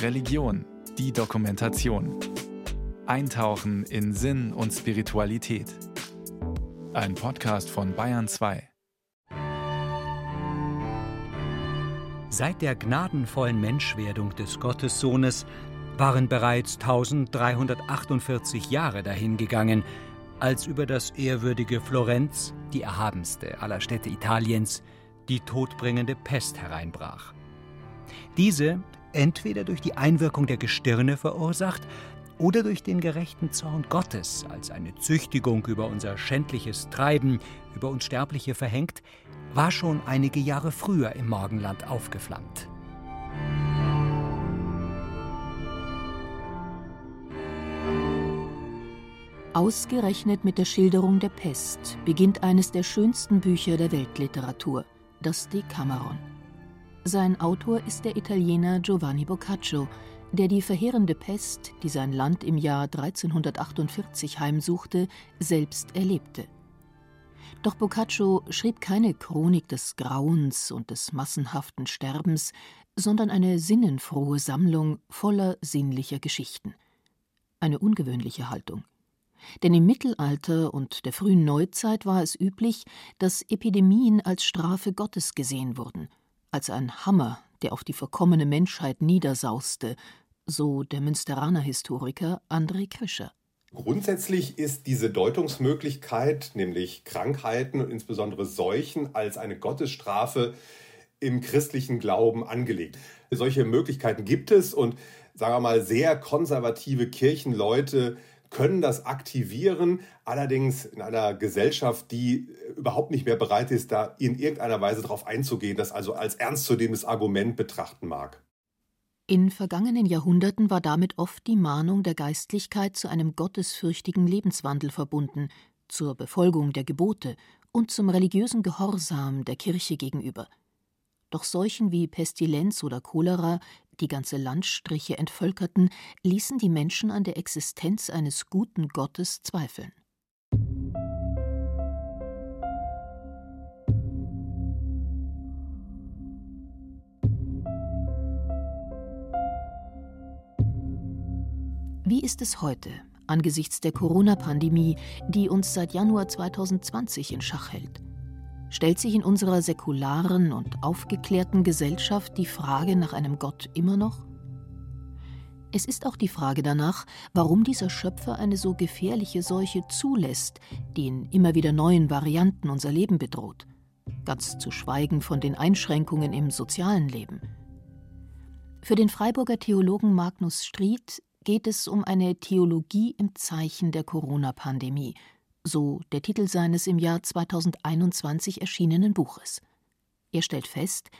Religion, die Dokumentation. Eintauchen in Sinn und Spiritualität. Ein Podcast von Bayern 2. Seit der gnadenvollen Menschwerdung des Gottessohnes waren bereits 1348 Jahre dahingegangen, als über das ehrwürdige Florenz, die erhabenste aller Städte Italiens, die todbringende Pest hereinbrach. Diese, entweder durch die Einwirkung der Gestirne verursacht oder durch den gerechten Zorn Gottes als eine Züchtigung über unser schändliches Treiben, über uns Sterbliche verhängt, war schon einige Jahre früher im Morgenland aufgeflammt. Ausgerechnet mit der Schilderung der Pest beginnt eines der schönsten Bücher der Weltliteratur, das Decameron. Sein Autor ist der Italiener Giovanni Boccaccio, der die verheerende Pest, die sein Land im Jahr 1348 heimsuchte, selbst erlebte. Doch Boccaccio schrieb keine Chronik des Grauens und des massenhaften Sterbens, sondern eine sinnenfrohe Sammlung voller sinnlicher Geschichten. Eine ungewöhnliche Haltung. Denn im Mittelalter und der frühen Neuzeit war es üblich, dass Epidemien als Strafe Gottes gesehen wurden, als ein Hammer, der auf die verkommene Menschheit niedersauste, so der Münsteraner Historiker André Krischer. Grundsätzlich ist diese Deutungsmöglichkeit, nämlich Krankheiten und insbesondere Seuchen, als eine Gottesstrafe im christlichen Glauben angelegt. Solche Möglichkeiten gibt es und sagen wir mal sehr konservative Kirchenleute können das aktivieren, allerdings in einer Gesellschaft, die überhaupt nicht mehr bereit ist, da in irgendeiner Weise darauf einzugehen, das also als ernstzunehmendes Argument betrachten mag. In vergangenen Jahrhunderten war damit oft die Mahnung der Geistlichkeit zu einem gottesfürchtigen Lebenswandel verbunden, zur Befolgung der Gebote und zum religiösen Gehorsam der Kirche gegenüber. Doch Seuchen wie Pestilenz oder Cholera, die ganze Landstriche entvölkerten, ließen die Menschen an der Existenz eines guten Gottes zweifeln. Wie ist es heute, angesichts der Corona-Pandemie, die uns seit Januar 2020 in Schach hält? Stellt sich in unserer säkularen und aufgeklärten Gesellschaft die Frage nach einem Gott immer noch? Es ist auch die Frage danach, warum dieser Schöpfer eine so gefährliche Seuche zulässt, die in immer wieder neuen Varianten unser Leben bedroht, ganz zu schweigen von den Einschränkungen im sozialen Leben. Für den Freiburger Theologen Magnus Stried geht es um eine Theologie im Zeichen der Corona-Pandemie – so der Titel seines im Jahr 2021 erschienenen Buches. Er stellt fest,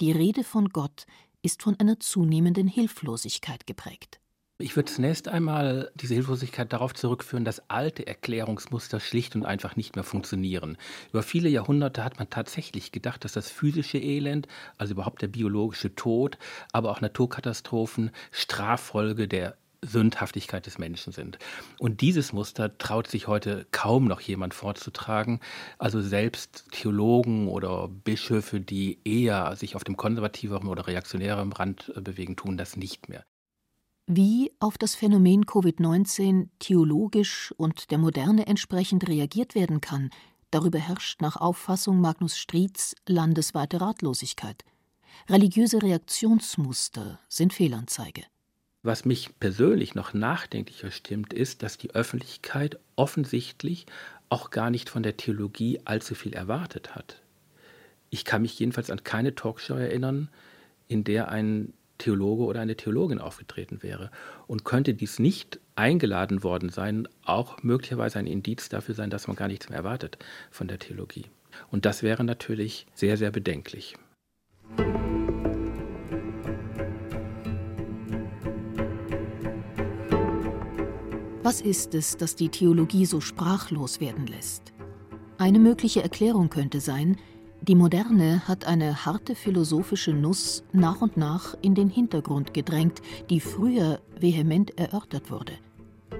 die Rede von Gott ist von einer zunehmenden Hilflosigkeit geprägt. Ich würde zunächst einmal diese Hilflosigkeit darauf zurückführen, dass alte Erklärungsmuster schlicht und einfach nicht mehr funktionieren. Über viele Jahrhunderte hat man tatsächlich gedacht, dass das physische Elend, also überhaupt der biologische Tod, aber auch Naturkatastrophen Straffolge der Sündhaftigkeit des Menschen sind. Und dieses Muster traut sich heute kaum noch jemand vorzutragen. Also selbst Theologen oder Bischöfe, die eher sich auf dem konservativeren oder reaktionäreren Rand äh, bewegen, tun das nicht mehr. Wie auf das Phänomen Covid-19 theologisch und der Moderne entsprechend reagiert werden kann, darüber herrscht nach Auffassung Magnus Strieds landesweite Ratlosigkeit. Religiöse Reaktionsmuster sind Fehlanzeige. Was mich persönlich noch nachdenklicher stimmt, ist, dass die Öffentlichkeit offensichtlich auch gar nicht von der Theologie allzu viel erwartet hat. Ich kann mich jedenfalls an keine Talkshow erinnern, in der ein Theologe oder eine Theologin aufgetreten wäre. Und könnte dies nicht eingeladen worden sein, auch möglicherweise ein Indiz dafür sein, dass man gar nichts mehr erwartet von der Theologie. Und das wäre natürlich sehr, sehr bedenklich. Was ist es, das die Theologie so sprachlos werden lässt? Eine mögliche Erklärung könnte sein, die Moderne hat eine harte philosophische Nuss nach und nach in den Hintergrund gedrängt, die früher vehement erörtert wurde.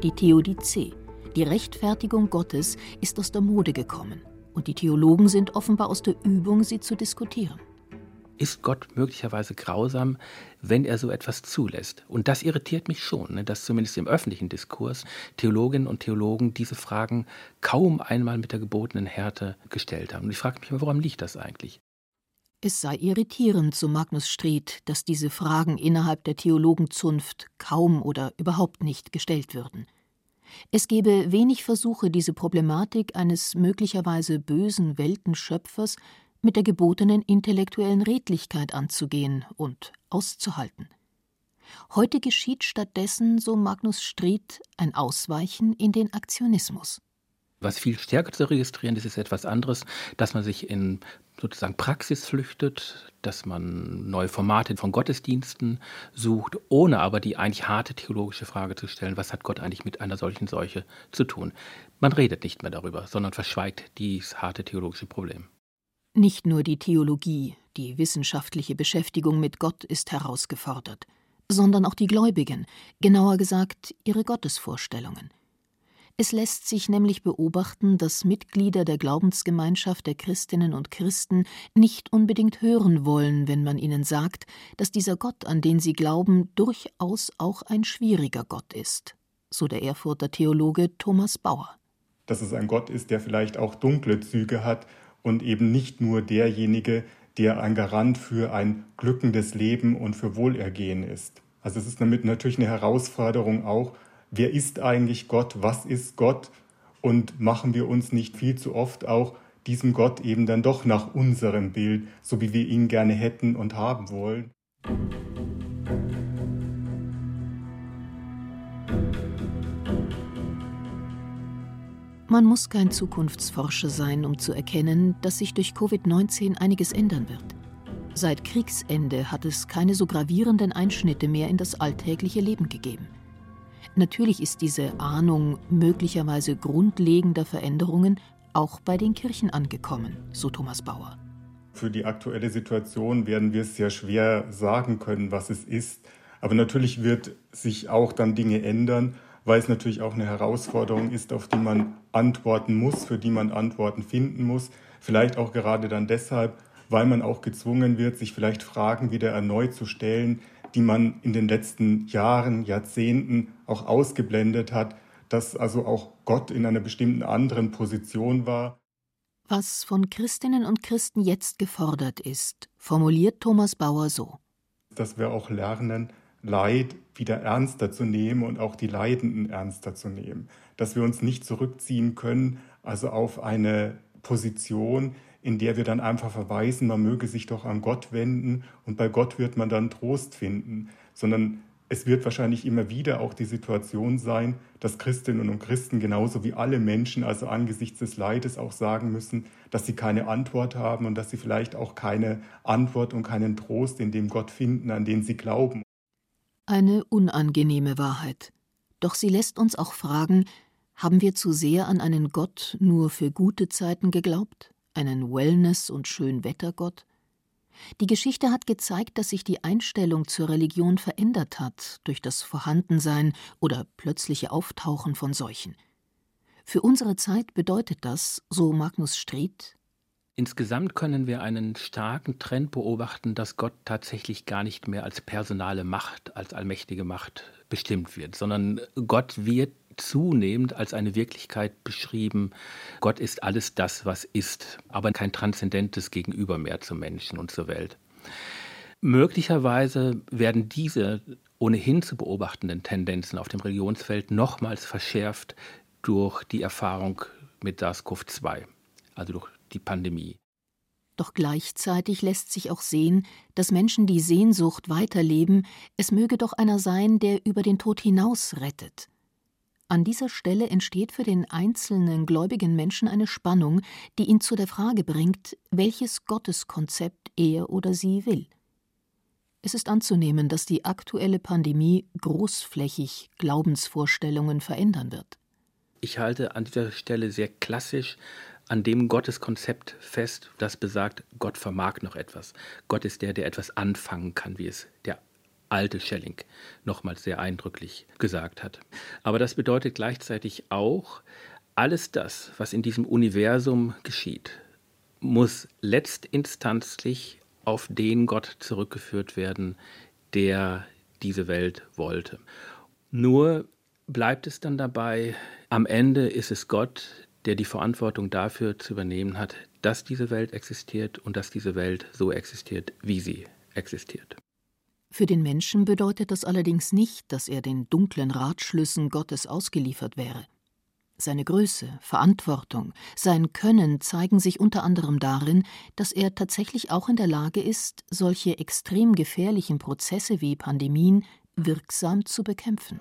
Die Theodizee, die Rechtfertigung Gottes, ist aus der Mode gekommen und die Theologen sind offenbar aus der Übung, sie zu diskutieren. Ist Gott möglicherweise grausam, wenn er so etwas zulässt? Und das irritiert mich schon, ne, dass zumindest im öffentlichen Diskurs Theologinnen und Theologen diese Fragen kaum einmal mit der gebotenen Härte gestellt haben. Und ich frage mich mal, woran liegt das eigentlich? Es sei irritierend, so Magnus Street, dass diese Fragen innerhalb der Theologenzunft kaum oder überhaupt nicht gestellt würden. Es gebe wenig Versuche, diese Problematik eines möglicherweise bösen Weltenschöpfers mit der gebotenen intellektuellen Redlichkeit anzugehen und auszuhalten. Heute geschieht stattdessen, so Magnus Street, ein Ausweichen in den Aktionismus. Was viel stärker zu registrieren ist, ist etwas anderes, dass man sich in sozusagen Praxis flüchtet, dass man neue Formate von Gottesdiensten sucht, ohne aber die eigentlich harte theologische Frage zu stellen, was hat Gott eigentlich mit einer solchen Seuche zu tun. Man redet nicht mehr darüber, sondern verschweigt dieses harte theologische Problem. Nicht nur die Theologie, die wissenschaftliche Beschäftigung mit Gott ist herausgefordert, sondern auch die Gläubigen, genauer gesagt ihre Gottesvorstellungen. Es lässt sich nämlich beobachten, dass Mitglieder der Glaubensgemeinschaft der Christinnen und Christen nicht unbedingt hören wollen, wenn man ihnen sagt, dass dieser Gott, an den sie glauben, durchaus auch ein schwieriger Gott ist, so der Erfurter Theologe Thomas Bauer. Dass es ein Gott ist, der vielleicht auch dunkle Züge hat und eben nicht nur derjenige, der ein Garant für ein glückendes Leben und für Wohlergehen ist. Also es ist damit natürlich eine Herausforderung auch, wer ist eigentlich Gott, was ist Gott und machen wir uns nicht viel zu oft auch diesem Gott eben dann doch nach unserem Bild, so wie wir ihn gerne hätten und haben wollen. Man muss kein Zukunftsforscher sein, um zu erkennen, dass sich durch Covid-19 einiges ändern wird. Seit Kriegsende hat es keine so gravierenden Einschnitte mehr in das alltägliche Leben gegeben. Natürlich ist diese Ahnung möglicherweise grundlegender Veränderungen auch bei den Kirchen angekommen, so Thomas Bauer. Für die aktuelle Situation werden wir es sehr schwer sagen können, was es ist. Aber natürlich wird sich auch dann Dinge ändern, weil es natürlich auch eine Herausforderung ist, auf die man antworten muss, für die man Antworten finden muss. Vielleicht auch gerade dann deshalb, weil man auch gezwungen wird, sich vielleicht Fragen wieder erneut zu stellen, die man in den letzten Jahren, Jahrzehnten auch ausgeblendet hat, dass also auch Gott in einer bestimmten anderen Position war. Was von Christinnen und Christen jetzt gefordert ist, formuliert Thomas Bauer so. Dass wir auch lernen, Leid wieder ernster zu nehmen und auch die Leidenden ernster zu nehmen. Dass wir uns nicht zurückziehen können, also auf eine Position, in der wir dann einfach verweisen, man möge sich doch an Gott wenden und bei Gott wird man dann Trost finden, sondern es wird wahrscheinlich immer wieder auch die Situation sein, dass Christinnen und Christen genauso wie alle Menschen, also angesichts des Leides, auch sagen müssen, dass sie keine Antwort haben und dass sie vielleicht auch keine Antwort und keinen Trost in dem Gott finden, an den sie glauben. Eine unangenehme Wahrheit. Doch sie lässt uns auch fragen, haben wir zu sehr an einen Gott nur für gute Zeiten geglaubt? einen Wellness- und Schönwettergott? Die Geschichte hat gezeigt, dass sich die Einstellung zur Religion verändert hat durch das Vorhandensein oder plötzliche Auftauchen von Seuchen. Für unsere Zeit bedeutet das, so Magnus Street, Insgesamt können wir einen starken Trend beobachten, dass Gott tatsächlich gar nicht mehr als personale Macht, als allmächtige Macht bestimmt wird, sondern Gott wird zunehmend als eine Wirklichkeit beschrieben. Gott ist alles das, was ist, aber kein transzendentes Gegenüber mehr zum Menschen und zur Welt. Möglicherweise werden diese ohnehin zu beobachtenden Tendenzen auf dem Religionsfeld nochmals verschärft durch die Erfahrung mit SARS-CoV-2, also durch die Pandemie. Doch gleichzeitig lässt sich auch sehen, dass Menschen die Sehnsucht weiterleben, es möge doch einer sein, der über den Tod hinaus rettet. An dieser Stelle entsteht für den einzelnen gläubigen Menschen eine Spannung, die ihn zu der Frage bringt, welches Gotteskonzept er oder sie will. Es ist anzunehmen, dass die aktuelle Pandemie großflächig Glaubensvorstellungen verändern wird. Ich halte an dieser Stelle sehr klassisch an dem Gotteskonzept fest, das besagt, Gott vermag noch etwas. Gott ist der, der etwas anfangen kann, wie es der alte Schelling nochmals sehr eindrücklich gesagt hat. Aber das bedeutet gleichzeitig auch, alles das, was in diesem Universum geschieht, muss letztinstanzlich auf den Gott zurückgeführt werden, der diese Welt wollte. Nur bleibt es dann dabei, am Ende ist es Gott, der die Verantwortung dafür zu übernehmen hat, dass diese Welt existiert und dass diese Welt so existiert, wie sie existiert. Für den Menschen bedeutet das allerdings nicht, dass er den dunklen Ratschlüssen Gottes ausgeliefert wäre. Seine Größe, Verantwortung, sein Können zeigen sich unter anderem darin, dass er tatsächlich auch in der Lage ist, solche extrem gefährlichen Prozesse wie Pandemien wirksam zu bekämpfen.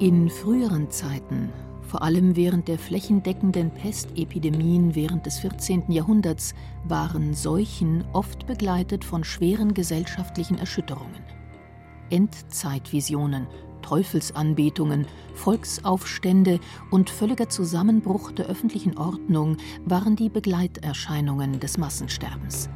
In früheren Zeiten, vor allem während der flächendeckenden Pestepidemien während des 14. Jahrhunderts, waren Seuchen oft begleitet von schweren gesellschaftlichen Erschütterungen. Endzeitvisionen, Teufelsanbetungen, Volksaufstände und völliger Zusammenbruch der öffentlichen Ordnung waren die Begleiterscheinungen des Massensterbens.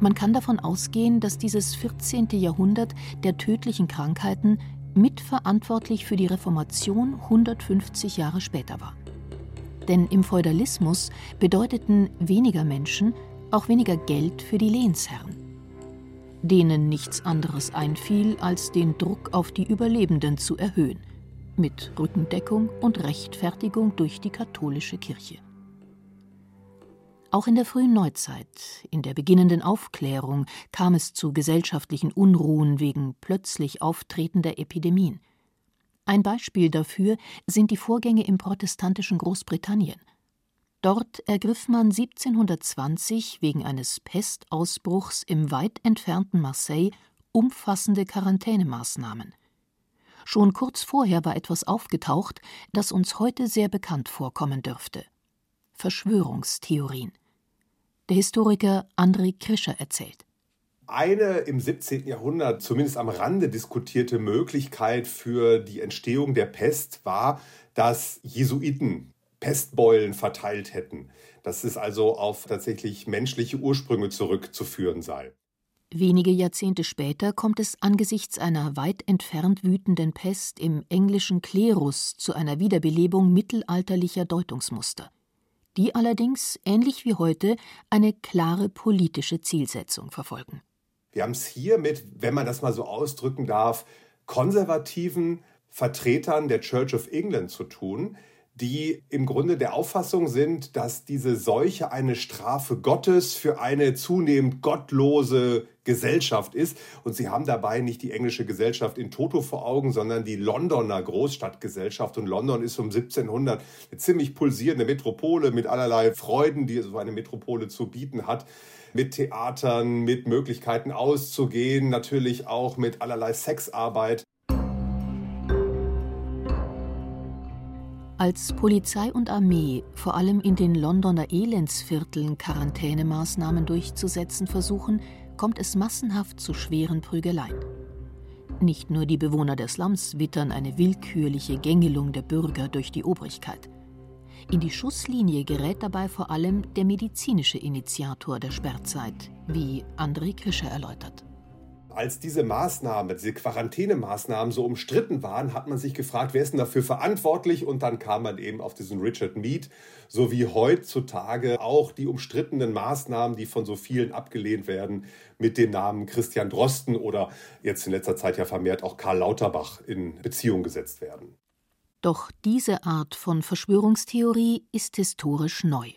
Man kann davon ausgehen, dass dieses 14. Jahrhundert der tödlichen Krankheiten mitverantwortlich für die Reformation 150 Jahre später war. Denn im Feudalismus bedeuteten weniger Menschen auch weniger Geld für die Lehnsherren, denen nichts anderes einfiel, als den Druck auf die Überlebenden zu erhöhen, mit Rückendeckung und Rechtfertigung durch die katholische Kirche. Auch in der frühen Neuzeit, in der beginnenden Aufklärung, kam es zu gesellschaftlichen Unruhen wegen plötzlich auftretender Epidemien. Ein Beispiel dafür sind die Vorgänge im protestantischen Großbritannien. Dort ergriff man 1720 wegen eines Pestausbruchs im weit entfernten Marseille umfassende Quarantänemaßnahmen. Schon kurz vorher war etwas aufgetaucht, das uns heute sehr bekannt vorkommen dürfte. Verschwörungstheorien. Der Historiker André Krischer erzählt. Eine im 17. Jahrhundert zumindest am Rande diskutierte Möglichkeit für die Entstehung der Pest war, dass Jesuiten Pestbeulen verteilt hätten, dass es also auf tatsächlich menschliche Ursprünge zurückzuführen sei. Wenige Jahrzehnte später kommt es angesichts einer weit entfernt wütenden Pest im englischen Klerus zu einer Wiederbelebung mittelalterlicher Deutungsmuster die allerdings, ähnlich wie heute, eine klare politische Zielsetzung verfolgen. Wir haben es hier mit, wenn man das mal so ausdrücken darf, konservativen Vertretern der Church of England zu tun, die im Grunde der Auffassung sind, dass diese Seuche eine Strafe Gottes für eine zunehmend gottlose Gesellschaft ist. Und sie haben dabei nicht die englische Gesellschaft in Toto vor Augen, sondern die Londoner Großstadtgesellschaft. Und London ist um 1700 eine ziemlich pulsierende Metropole mit allerlei Freuden, die so eine Metropole zu bieten hat mit Theatern, mit Möglichkeiten auszugehen, natürlich auch mit allerlei Sexarbeit. Als Polizei und Armee vor allem in den Londoner Elendsvierteln Quarantänemaßnahmen durchzusetzen versuchen, kommt es massenhaft zu schweren Prügeleien. Nicht nur die Bewohner der Slums wittern eine willkürliche Gängelung der Bürger durch die Obrigkeit. In die Schusslinie gerät dabei vor allem der medizinische Initiator der Sperrzeit, wie André Krischer erläutert als diese Maßnahmen, diese Quarantänemaßnahmen so umstritten waren, hat man sich gefragt, wer ist denn dafür verantwortlich? Und dann kam man eben auf diesen Richard Mead, so wie heutzutage auch die umstrittenen Maßnahmen, die von so vielen abgelehnt werden, mit dem Namen Christian Drosten oder jetzt in letzter Zeit ja vermehrt auch Karl Lauterbach in Beziehung gesetzt werden. Doch diese Art von Verschwörungstheorie ist historisch neu.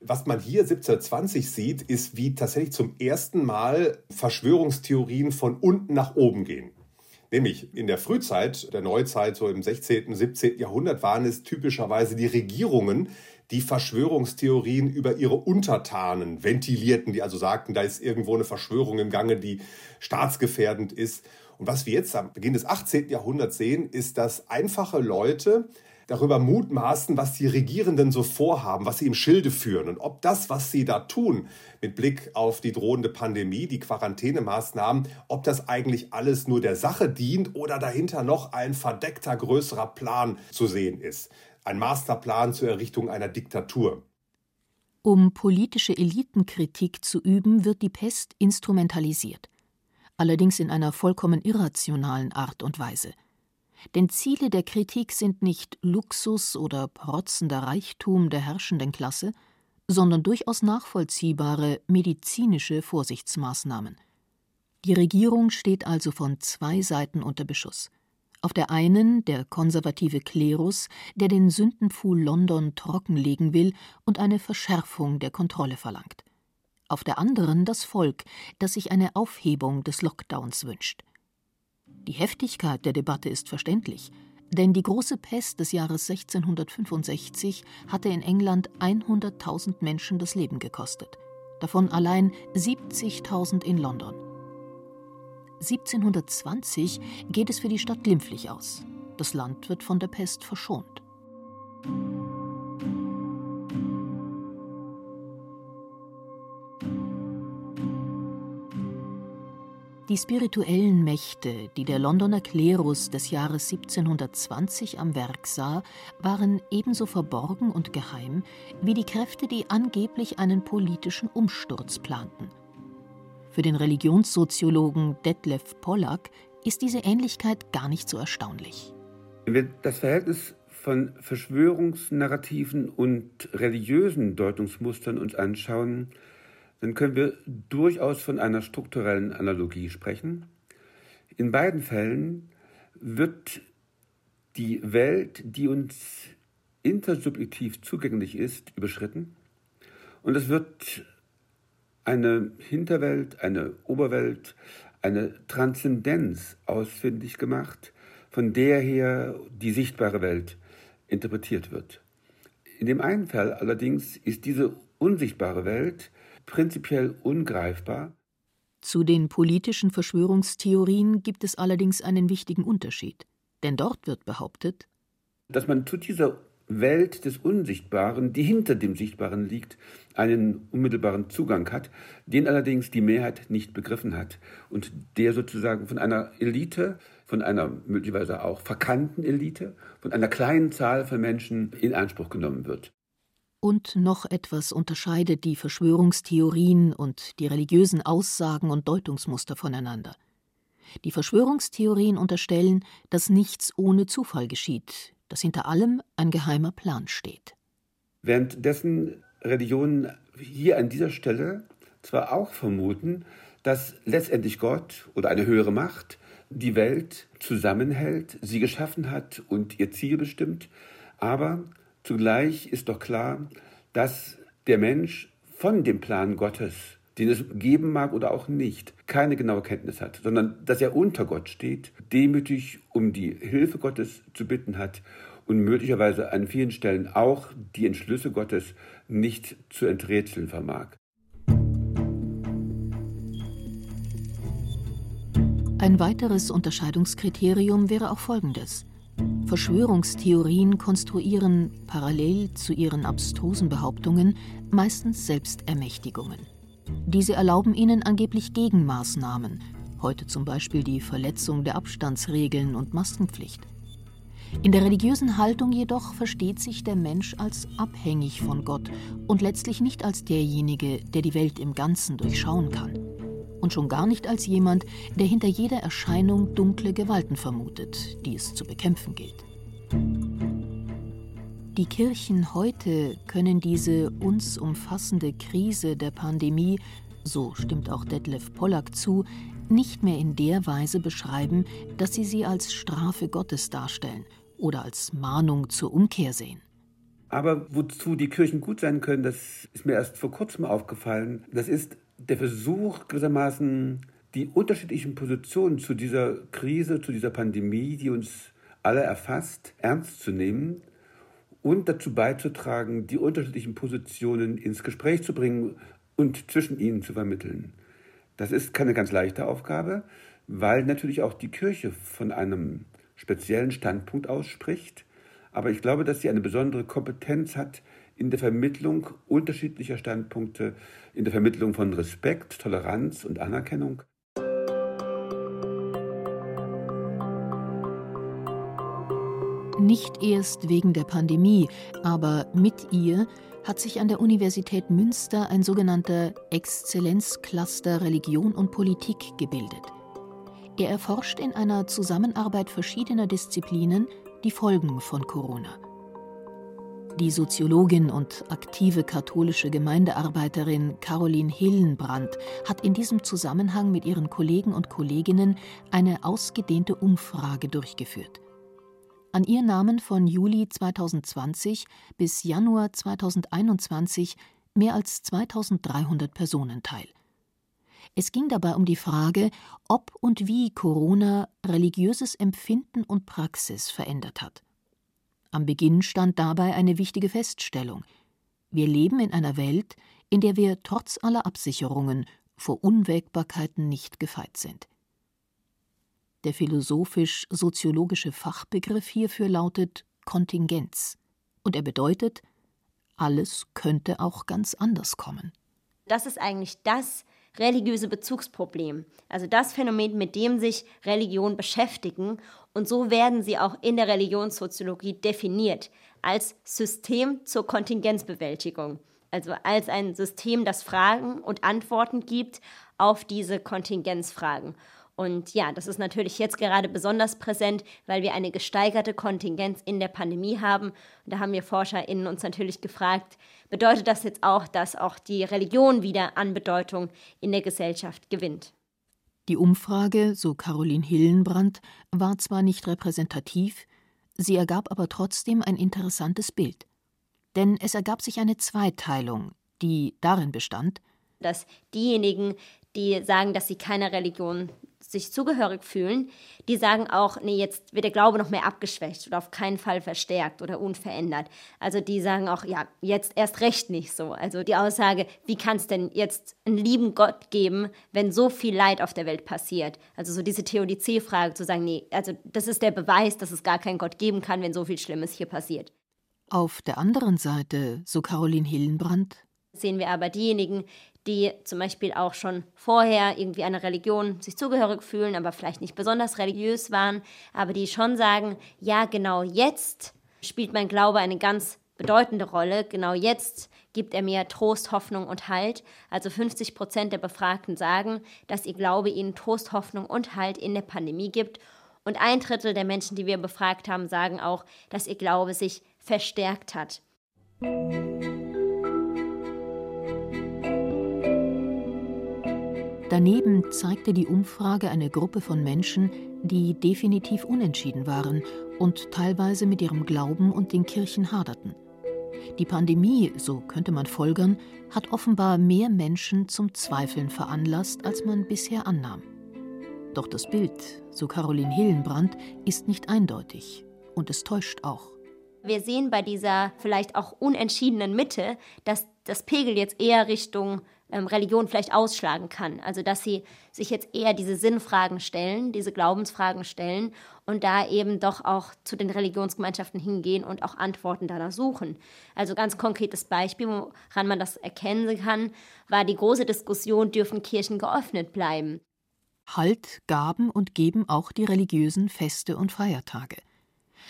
Was man hier 1720 sieht, ist, wie tatsächlich zum ersten Mal Verschwörungstheorien von unten nach oben gehen. Nämlich in der Frühzeit, der Neuzeit, so im 16., 17. Jahrhundert, waren es typischerweise die Regierungen, die Verschwörungstheorien über ihre Untertanen ventilierten, die also sagten, da ist irgendwo eine Verschwörung im Gange, die staatsgefährdend ist. Und was wir jetzt am Beginn des 18. Jahrhunderts sehen, ist, dass einfache Leute darüber mutmaßen, was die Regierenden so vorhaben, was sie im Schilde führen und ob das, was sie da tun, mit Blick auf die drohende Pandemie, die Quarantänemaßnahmen, ob das eigentlich alles nur der Sache dient oder dahinter noch ein verdeckter größerer Plan zu sehen ist. Ein Masterplan zur Errichtung einer Diktatur. Um politische Elitenkritik zu üben, wird die Pest instrumentalisiert. Allerdings in einer vollkommen irrationalen Art und Weise. Denn Ziele der Kritik sind nicht Luxus oder protzender Reichtum der herrschenden Klasse, sondern durchaus nachvollziehbare medizinische Vorsichtsmaßnahmen. Die Regierung steht also von zwei Seiten unter Beschuss. Auf der einen der konservative Klerus, der den Sündenpfuhl London trockenlegen will und eine Verschärfung der Kontrolle verlangt. Auf der anderen das Volk, das sich eine Aufhebung des Lockdowns wünscht. Die Heftigkeit der Debatte ist verständlich, denn die große Pest des Jahres 1665 hatte in England 100.000 Menschen das Leben gekostet, davon allein 70.000 in London. 1720 geht es für die Stadt glimpflich aus. Das Land wird von der Pest verschont. Die spirituellen Mächte, die der Londoner Klerus des Jahres 1720 am Werk sah, waren ebenso verborgen und geheim wie die Kräfte, die angeblich einen politischen Umsturz planten. Für den Religionssoziologen Detlef Pollack ist diese Ähnlichkeit gar nicht so erstaunlich. Wenn wir das Verhältnis von Verschwörungsnarrativen und religiösen Deutungsmustern uns anschauen, dann können wir durchaus von einer strukturellen Analogie sprechen. In beiden Fällen wird die Welt, die uns intersubjektiv zugänglich ist, überschritten und es wird eine Hinterwelt, eine Oberwelt, eine Transzendenz ausfindig gemacht, von der her die sichtbare Welt interpretiert wird. In dem einen Fall allerdings ist diese unsichtbare Welt prinzipiell ungreifbar. Zu den politischen Verschwörungstheorien gibt es allerdings einen wichtigen Unterschied. Denn dort wird behauptet, dass man zu dieser Welt des Unsichtbaren, die hinter dem Sichtbaren liegt, einen unmittelbaren Zugang hat, den allerdings die Mehrheit nicht begriffen hat und der sozusagen von einer Elite, von einer möglicherweise auch verkannten Elite, von einer kleinen Zahl von Menschen in Anspruch genommen wird. Und noch etwas unterscheidet die Verschwörungstheorien und die religiösen Aussagen und Deutungsmuster voneinander. Die Verschwörungstheorien unterstellen, dass nichts ohne Zufall geschieht, dass hinter allem ein geheimer Plan steht. Währenddessen Religionen hier an dieser Stelle zwar auch vermuten, dass letztendlich Gott oder eine höhere Macht die Welt zusammenhält, sie geschaffen hat und ihr Ziel bestimmt, aber zugleich ist doch klar, dass der Mensch von dem Plan Gottes, den es geben mag oder auch nicht, keine genaue Kenntnis hat, sondern dass er unter Gott steht, demütig um die Hilfe Gottes zu bitten hat und möglicherweise an vielen Stellen auch die Entschlüsse Gottes nicht zu enträtseln vermag. Ein weiteres Unterscheidungskriterium wäre auch folgendes. Verschwörungstheorien konstruieren parallel zu ihren abstrusen Behauptungen meistens Selbstermächtigungen. Diese erlauben ihnen angeblich Gegenmaßnahmen, heute zum Beispiel die Verletzung der Abstandsregeln und Maskenpflicht. In der religiösen Haltung jedoch versteht sich der Mensch als abhängig von Gott und letztlich nicht als derjenige, der die Welt im Ganzen durchschauen kann. Und schon gar nicht als jemand, der hinter jeder Erscheinung dunkle Gewalten vermutet, die es zu bekämpfen gilt. Die Kirchen heute können diese uns umfassende Krise der Pandemie, so stimmt auch Detlef Pollack zu, nicht mehr in der Weise beschreiben, dass sie sie als Strafe Gottes darstellen oder als Mahnung zur Umkehr sehen. Aber wozu die Kirchen gut sein können, das ist mir erst vor kurzem aufgefallen. Das ist der Versuch gewissermaßen, die unterschiedlichen Positionen zu dieser Krise, zu dieser Pandemie, die uns alle erfasst, ernst zu nehmen und dazu beizutragen, die unterschiedlichen Positionen ins Gespräch zu bringen und zwischen ihnen zu vermitteln. Das ist keine ganz leichte Aufgabe, weil natürlich auch die Kirche von einem speziellen Standpunkt ausspricht. Aber ich glaube, dass sie eine besondere Kompetenz hat in der Vermittlung unterschiedlicher Standpunkte, in der Vermittlung von Respekt, Toleranz und Anerkennung. Nicht erst wegen der Pandemie, aber mit ihr hat sich an der Universität Münster ein sogenannter Exzellenzcluster Religion und Politik gebildet. Er erforscht in einer Zusammenarbeit verschiedener Disziplinen die Folgen von Corona. Die Soziologin und aktive katholische Gemeindearbeiterin Caroline Hillenbrand hat in diesem Zusammenhang mit ihren Kollegen und Kolleginnen eine ausgedehnte Umfrage durchgeführt. An ihr nahmen von Juli 2020 bis Januar 2021 mehr als 2300 Personen teil. Es ging dabei um die Frage, ob und wie Corona religiöses Empfinden und Praxis verändert hat. Am Beginn stand dabei eine wichtige Feststellung. Wir leben in einer Welt, in der wir trotz aller Absicherungen vor Unwägbarkeiten nicht gefeit sind. Der philosophisch-soziologische Fachbegriff hierfür lautet Kontingenz, und er bedeutet, alles könnte auch ganz anders kommen. Das ist eigentlich das religiöse Bezugsproblem, also das Phänomen, mit dem sich Religionen beschäftigen. Und so werden sie auch in der Religionssoziologie definiert als System zur Kontingenzbewältigung, also als ein System, das Fragen und Antworten gibt auf diese Kontingenzfragen. Und ja, das ist natürlich jetzt gerade besonders präsent, weil wir eine gesteigerte Kontingenz in der Pandemie haben. Und da haben wir ForscherInnen uns natürlich gefragt, bedeutet das jetzt auch, dass auch die Religion wieder an Bedeutung in der Gesellschaft gewinnt? Die Umfrage, so Caroline Hillenbrand, war zwar nicht repräsentativ, sie ergab aber trotzdem ein interessantes Bild. Denn es ergab sich eine Zweiteilung, die darin bestand, dass diejenigen, die sagen, dass sie keiner Religion sich zugehörig fühlen, die sagen auch, nee, jetzt wird der Glaube noch mehr abgeschwächt oder auf keinen Fall verstärkt oder unverändert. Also die sagen auch, ja, jetzt erst recht nicht so. Also die Aussage, wie kann es denn jetzt einen lieben Gott geben, wenn so viel Leid auf der Welt passiert? Also so diese Theodizee-Frage zu sagen, nee, also das ist der Beweis, dass es gar keinen Gott geben kann, wenn so viel Schlimmes hier passiert. Auf der anderen Seite, so Caroline Hillenbrand, sehen wir aber diejenigen, die zum Beispiel auch schon vorher irgendwie einer Religion sich zugehörig fühlen, aber vielleicht nicht besonders religiös waren, aber die schon sagen, ja, genau jetzt spielt mein Glaube eine ganz bedeutende Rolle. Genau jetzt gibt er mir Trost, Hoffnung und Halt. Also 50 Prozent der Befragten sagen, dass ihr Glaube ihnen Trost, Hoffnung und Halt in der Pandemie gibt. Und ein Drittel der Menschen, die wir befragt haben, sagen auch, dass ihr Glaube sich verstärkt hat. Daneben zeigte die Umfrage eine Gruppe von Menschen, die definitiv unentschieden waren und teilweise mit ihrem Glauben und den Kirchen haderten. Die Pandemie, so könnte man folgern, hat offenbar mehr Menschen zum Zweifeln veranlasst, als man bisher annahm. Doch das Bild, so Caroline Hillenbrand, ist nicht eindeutig und es täuscht auch. Wir sehen bei dieser vielleicht auch unentschiedenen Mitte, dass das Pegel jetzt eher Richtung ähm, Religion vielleicht ausschlagen kann. Also dass sie sich jetzt eher diese Sinnfragen stellen, diese Glaubensfragen stellen und da eben doch auch zu den Religionsgemeinschaften hingehen und auch Antworten danach suchen. Also ganz konkretes Beispiel, woran man das erkennen kann, war die große Diskussion, dürfen Kirchen geöffnet bleiben? Halt gaben und geben auch die religiösen Feste und Feiertage.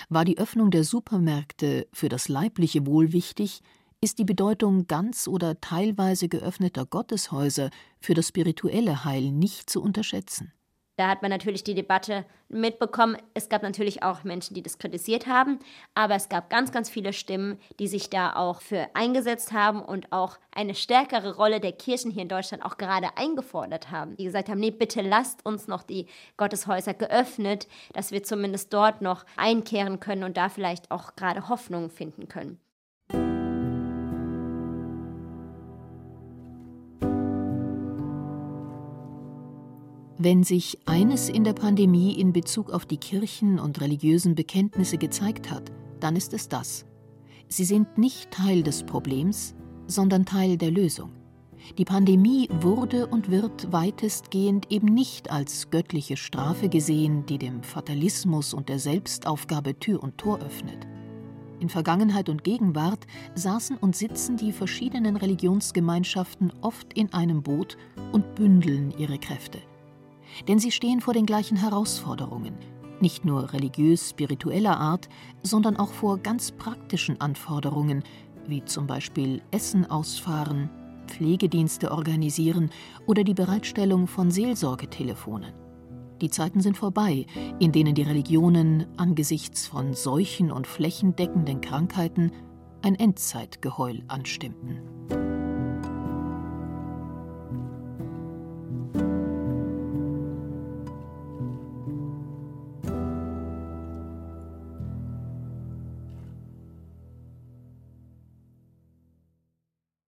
War die Öffnung der Supermärkte für das leibliche Wohl wichtig, ist die Bedeutung ganz oder teilweise geöffneter Gotteshäuser für das spirituelle Heil nicht zu unterschätzen. Da hat man natürlich die Debatte mitbekommen. Es gab natürlich auch Menschen, die das kritisiert haben, aber es gab ganz, ganz viele Stimmen, die sich da auch für eingesetzt haben und auch eine stärkere Rolle der Kirchen hier in Deutschland auch gerade eingefordert haben. Die gesagt haben, nee, bitte lasst uns noch die Gotteshäuser geöffnet, dass wir zumindest dort noch einkehren können und da vielleicht auch gerade Hoffnung finden können. Wenn sich eines in der Pandemie in Bezug auf die Kirchen und religiösen Bekenntnisse gezeigt hat, dann ist es das. Sie sind nicht Teil des Problems, sondern Teil der Lösung. Die Pandemie wurde und wird weitestgehend eben nicht als göttliche Strafe gesehen, die dem Fatalismus und der Selbstaufgabe Tür und Tor öffnet. In Vergangenheit und Gegenwart saßen und sitzen die verschiedenen Religionsgemeinschaften oft in einem Boot und bündeln ihre Kräfte. Denn sie stehen vor den gleichen Herausforderungen, nicht nur religiös-spiritueller Art, sondern auch vor ganz praktischen Anforderungen, wie zum Beispiel Essen ausfahren, Pflegedienste organisieren oder die Bereitstellung von Seelsorgetelefonen. Die Zeiten sind vorbei, in denen die Religionen angesichts von Seuchen und flächendeckenden Krankheiten ein Endzeitgeheul anstimmten.